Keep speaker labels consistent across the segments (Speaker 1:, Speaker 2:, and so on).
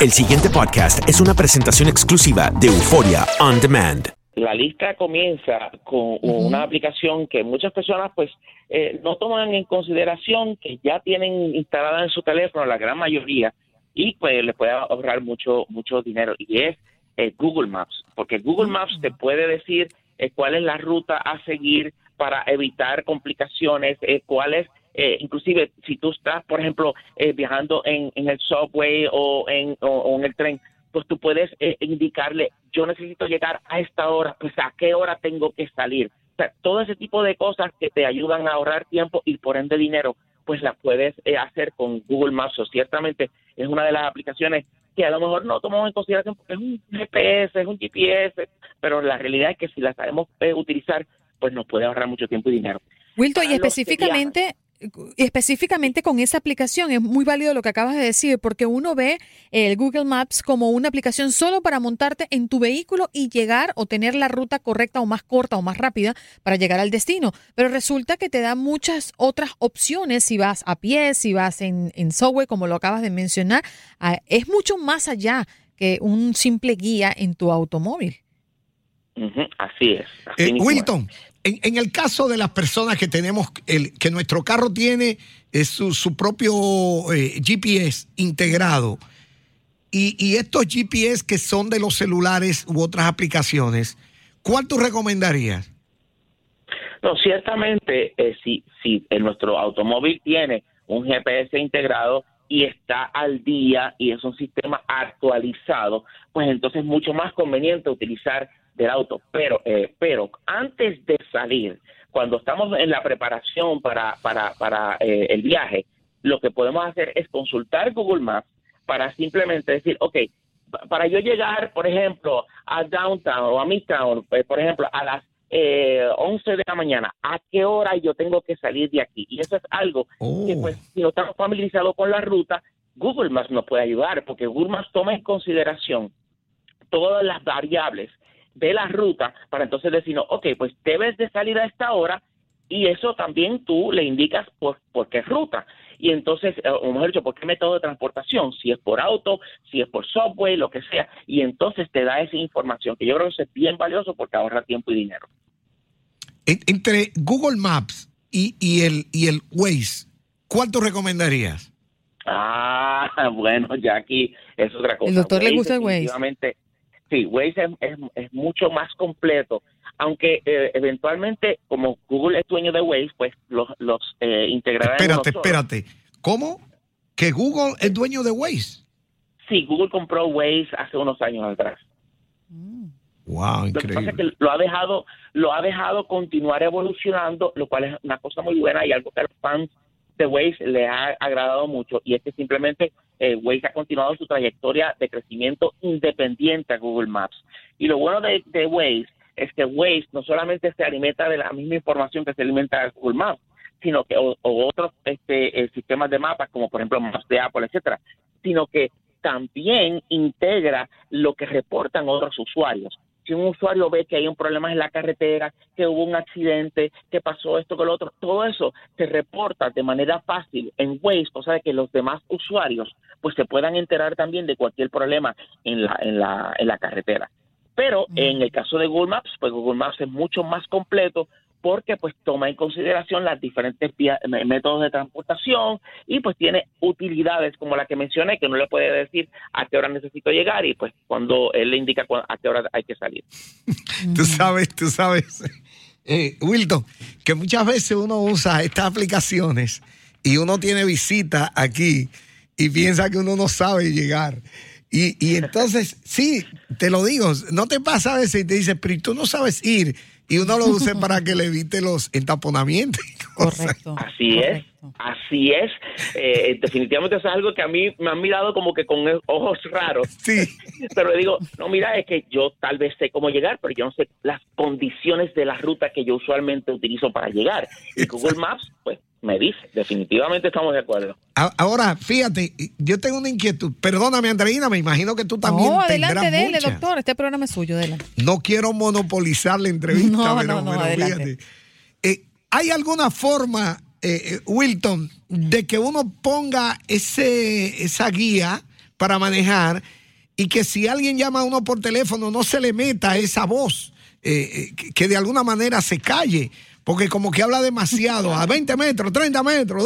Speaker 1: El siguiente podcast es una presentación exclusiva de Euforia On Demand.
Speaker 2: La lista comienza con una aplicación que muchas personas pues eh, no toman en consideración que ya tienen instalada en su teléfono la gran mayoría y pues les puede ahorrar mucho mucho dinero. Y es eh, Google Maps porque Google Maps te puede decir eh, cuál es la ruta a seguir para evitar complicaciones, cuál es eh, inclusive si tú estás, por ejemplo, eh, viajando en, en, el subway o en, o, en el tren, pues tú puedes eh, indicarle, yo necesito llegar a esta hora, pues a qué hora tengo que salir. O sea, todo ese tipo de cosas que te ayudan a ahorrar tiempo y por ende dinero, pues las puedes hacer con Google Maps. O ciertamente es una de las aplicaciones que a lo mejor no tomamos en consideración porque es un GPS, es un GPS, pero la realidad es que si la sabemos utilizar, pues nos puede ahorrar mucho tiempo y dinero.
Speaker 3: Wilton, y específicamente específicamente con esa aplicación es muy válido lo que acabas de decir porque uno ve el Google Maps como una aplicación solo para montarte en tu vehículo y llegar o tener la ruta correcta o más corta o más rápida para llegar al destino. Pero resulta que te da muchas otras opciones si vas a pie, si vas en, en subway, como lo acabas de mencionar. Es mucho más allá que un simple guía en tu automóvil.
Speaker 2: Así es.
Speaker 4: Eh, Wilton, en, el caso de las personas que tenemos, el, que nuestro carro tiene su, propio eh, GPS integrado, y, estos GPS que son de los celulares u otras aplicaciones, ¿cuál tú recomendarías?
Speaker 2: No, ciertamente, eh, si, si en nuestro automóvil tiene un GPS integrado y está al día y es un sistema actualizado, pues entonces es mucho más conveniente utilizar del auto. Pero, eh, pero antes de salir, cuando estamos en la preparación para, para, para eh, el viaje, lo que podemos hacer es consultar Google Maps para simplemente decir, ok, para yo llegar, por ejemplo, a Downtown o a Midtown, pues, por ejemplo, a las eh, 11 de la mañana, ¿a qué hora yo tengo que salir de aquí? Y eso es algo que, pues, oh. si no estamos familiarizados con la ruta, Google Maps nos puede ayudar, porque Google Maps toma en consideración todas las variables de la ruta para entonces decir, no, ok, pues debes de salir a esta hora y eso también tú le indicas por, por qué ruta. Y entonces, eh, o mejor dicho, por qué método de transportación, si es por auto, si es por subway, lo que sea. Y entonces te da esa información, que yo creo que es bien valioso porque ahorra tiempo y dinero.
Speaker 4: Entre Google Maps y, y, el, y el Waze, ¿cuál tú recomendarías?
Speaker 2: Ah, bueno, ya aquí es otra cosa.
Speaker 3: El doctor le gusta el Waze.
Speaker 2: Sí, Waze es, mucho más completo, aunque eh, eventualmente, como Google es dueño de Waze, pues los, los eh, integrará.
Speaker 4: Espérate, espérate. ¿Cómo? ¿Que Google es dueño de Waze?
Speaker 2: Sí, Google compró Waze hace unos años atrás.
Speaker 4: Wow, increíble. Lo que pasa es
Speaker 2: que lo ha dejado, lo ha dejado continuar evolucionando, lo cual es una cosa muy buena y algo que a los fans de Waze le ha agradado mucho y es que simplemente eh, Waze ha continuado su trayectoria de crecimiento independiente a Google Maps. Y lo bueno de, de Waze es que Waze no solamente se alimenta de la misma información que se alimenta de Google Maps, sino que otros este, eh, sistemas de mapas como por ejemplo Maps de Apple, etcétera, sino que también integra lo que reportan otros usuarios. Si un usuario ve que hay un problema en la carretera, que hubo un accidente, que pasó esto con lo otro, todo eso se reporta de manera fácil en Waze, cosa de que los demás usuarios pues se puedan enterar también de cualquier problema en la, en la, en la carretera. Pero en el caso de Google Maps, pues Google Maps es mucho más completo, porque pues toma en consideración las diferentes métodos de transportación y pues tiene utilidades como la que mencioné que no le puede decir a qué hora necesito llegar y pues cuando él le indica a qué hora hay que salir.
Speaker 4: tú sabes, tú sabes, eh, Wilton, que muchas veces uno usa estas aplicaciones y uno tiene visita aquí y piensa que uno no sabe llegar. Y, y entonces, sí, te lo digo, no te pasa a veces y te dice, pero tú no sabes ir y uno lo use para que le evite los entaponamientos.
Speaker 3: Correcto.
Speaker 2: Así es, así es. Eh, definitivamente eso es algo que a mí me han mirado como que con ojos raros.
Speaker 4: Sí.
Speaker 2: Pero le digo, no, mira, es que yo tal vez sé cómo llegar, pero yo no sé las condiciones de la ruta que yo usualmente utilizo para llegar. Y Google Maps, pues me dice, definitivamente estamos de acuerdo.
Speaker 4: Ahora, fíjate, yo tengo una inquietud. Perdóname, Andreina, me imagino que tú también.
Speaker 3: No, adelante, dele, doctor. Este programa es suyo, adelante.
Speaker 4: No quiero monopolizar la entrevista,
Speaker 3: no,
Speaker 4: pero,
Speaker 3: no, no, adelante.
Speaker 4: Eh, ¿Hay alguna forma, eh, eh, Wilton, de que uno ponga ese, esa guía para manejar y que si alguien llama a uno por teléfono no se le meta esa voz, que de alguna manera se calle? Porque como que habla demasiado, a 20 metros, 30 metros,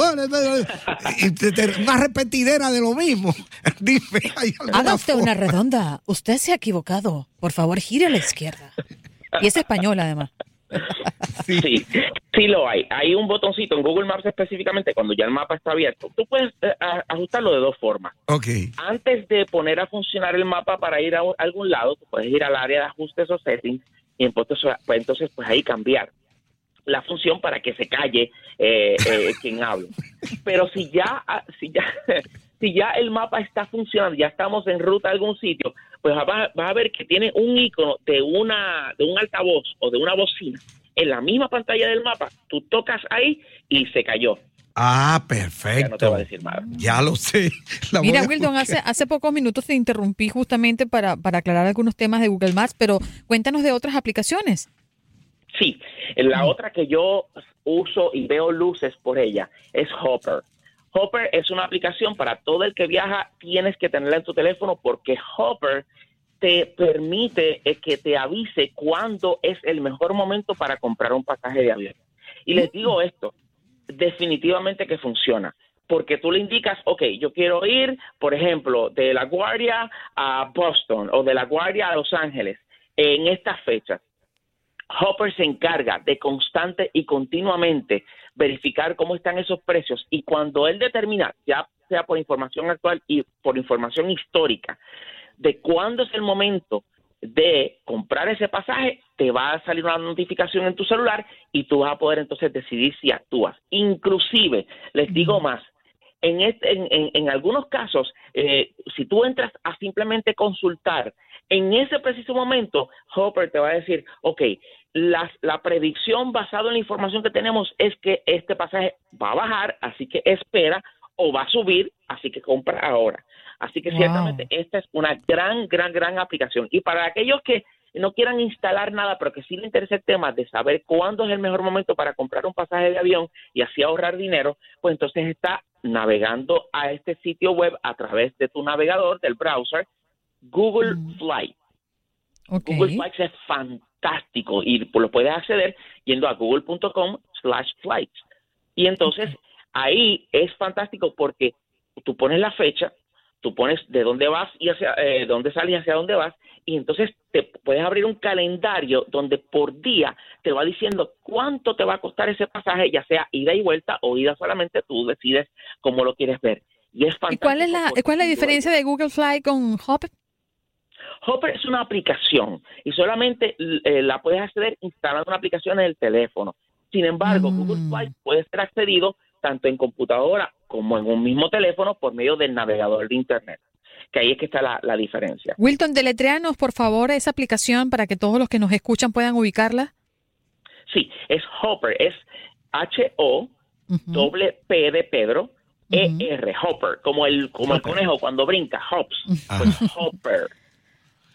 Speaker 4: y una repetidera de lo mismo. Dime,
Speaker 3: Haga usted una redonda. Usted se ha equivocado. Por favor, gire a la izquierda. Y es español, además.
Speaker 2: Sí. sí, lo hay. Hay un botoncito en Google Maps específicamente cuando ya el mapa está abierto. Tú puedes eh, ajustarlo de dos formas.
Speaker 4: Ok.
Speaker 2: Antes de poner a funcionar el mapa para ir a algún lado, tú puedes ir al área de ajustes o settings y entonces, pues, entonces pues ahí cambiar la función para que se calle eh, eh, quien habla. Pero si ya, ah, si ya, si ya el mapa está funcionando, ya estamos en ruta a algún sitio, pues vas, a ver que tiene un icono de una, de un altavoz o de una bocina en la misma pantalla del mapa. Tú tocas ahí y se cayó.
Speaker 4: Ah, perfecto. Ya
Speaker 2: no te va a decir nada.
Speaker 4: Ya lo sé.
Speaker 3: Mira, Wildon, hace, hace pocos minutos te interrumpí justamente para, para aclarar algunos temas de Google Maps, pero cuéntanos de otras aplicaciones.
Speaker 2: Sí, la otra que yo uso y veo luces por ella es Hopper. Hopper es una aplicación para todo el que viaja, tienes que tenerla en tu teléfono porque Hopper te permite eh, que te avise cuándo es el mejor momento para comprar un pasaje de avión. Y les digo esto, definitivamente que funciona porque tú le indicas, ok, yo quiero ir, por ejemplo, de La Guardia a Boston o de La Guardia a Los Ángeles en estas fechas. Hopper se encarga de constante y continuamente verificar cómo están esos precios y cuando él determina, ya sea por información actual y por información histórica, de cuándo es el momento de comprar ese pasaje, te va a salir una notificación en tu celular y tú vas a poder entonces decidir si actúas. Inclusive, les digo más, en, este, en, algunos casos, eh, si tú entras a simplemente consultar, en ese preciso momento, Hopper te va a decir, ok, la, la predicción basada en la información que tenemos es que este pasaje va a bajar, así que espera, o va a subir, así que compra ahora. Así que ciertamente esta es una gran, gran, gran aplicación. Y para aquellos que no quieran instalar nada, pero que sí les interesa el tema de saber cuándo es el mejor momento para comprar un pasaje de avión y así ahorrar dinero, pues entonces está navegando a este sitio web a través de tu navegador, del browser, Google Flight. Google Flights es fantástico y lo puedes acceder yendo a google.com slash flights. Y entonces ahí es fantástico porque tú pones la fecha, tú pones de dónde vas y hacia eh, dónde sales y hacia dónde vas, y entonces te puedes abrir un calendario donde por día te va diciendo cuánto te va a costar ese pasaje, ya sea ida y vuelta o ida solamente, tú decides cómo lo quieres ver. Y es fantástico.
Speaker 3: cuál es la, cuál es la diferencia de Google Fly con Hop?
Speaker 2: Hopper es una aplicación y solamente eh, la puedes acceder instalando una aplicación en el teléfono. Sin embargo, mm. Google Flight puede ser accedido tanto en computadora como en un mismo teléfono por medio del navegador de Internet. Que ahí es que está la, diferencia.
Speaker 3: Wilton, deletréanos por favor esa aplicación para que todos los que nos escuchan puedan ubicarla.
Speaker 2: Sí, es Hopper, es H-O, doble P de Pedro, E-R, Hopper, como el, como el conejo cuando brinca, hops, pues Hopper.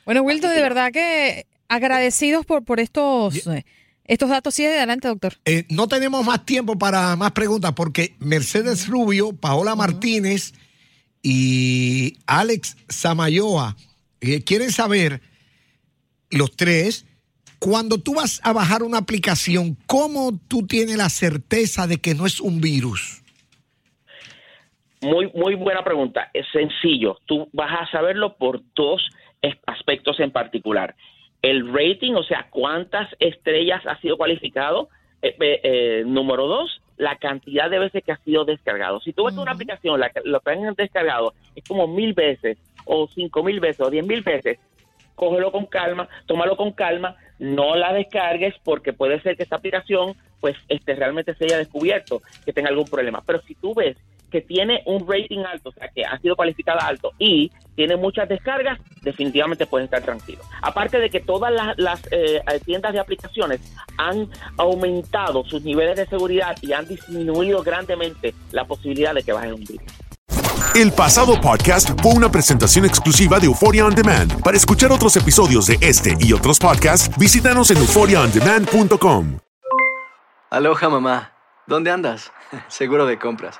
Speaker 3: Bueno, Wilton, de verdad que agradecidos por, por estos, eh, estos datos. Sí, adelante, doctor.
Speaker 4: Eh, no tenemos más tiempo para más preguntas porque Mercedes Rubio, Paola Martínez y Alex Samayoa eh, quieren saber, los tres, cuando tú vas a bajar una aplicación, ¿cómo tú tienes la certeza de que no es un virus?
Speaker 2: Muy, muy buena pregunta. Es sencillo. Tú vas a saberlo por dos aspectos en particular. El rating, o sea, cuántas estrellas ha sido cualificado. Eh, eh, eh, número dos, la cantidad de veces que ha sido descargado. Si tú ves una aplicación, la, lo que han descargado es como mil veces, o cinco mil veces, o diez mil veces, cógelo con calma, tómalo con calma, no la descargues porque puede ser que esta aplicación pues este realmente se haya descubierto que tenga algún problema. Pero si tú ves que tiene un rating alto, o sea, que ha sido cualificada alto y tiene muchas descargas, definitivamente puedes estar tranquilo. Aparte de que todas las, eh, tiendas de aplicaciones han aumentado sus niveles de seguridad y han disminuido grandemente la posibilidad de que bajen un virus.
Speaker 5: El pasado podcast fue una presentación exclusiva de Euphoria On Demand. Para escuchar otros episodios de este y otros podcasts, visítanos en euphoriaondemand.com.
Speaker 6: Aloha mamá, ¿dónde andas? Seguro de compras.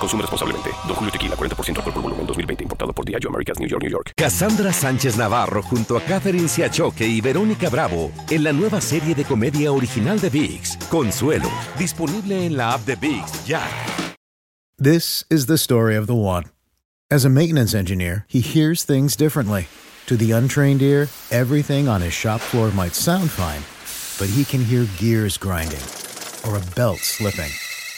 Speaker 7: Consume responsablemente. Don Julio Tequila, 40% alcohol por volumen, 2020. Importado por Diageo Americas, New York, New York.
Speaker 1: Cassandra Sánchez Navarro junto a Catherine Siachoque y Verónica Bravo en la nueva serie de comedia original de VIX, Consuelo. Disponible en la app de VIX, ya.
Speaker 8: This is the story of the one. As a maintenance engineer, he hears things differently. To the untrained ear, everything on his shop floor might sound fine, but he can hear gears grinding or a belt slipping.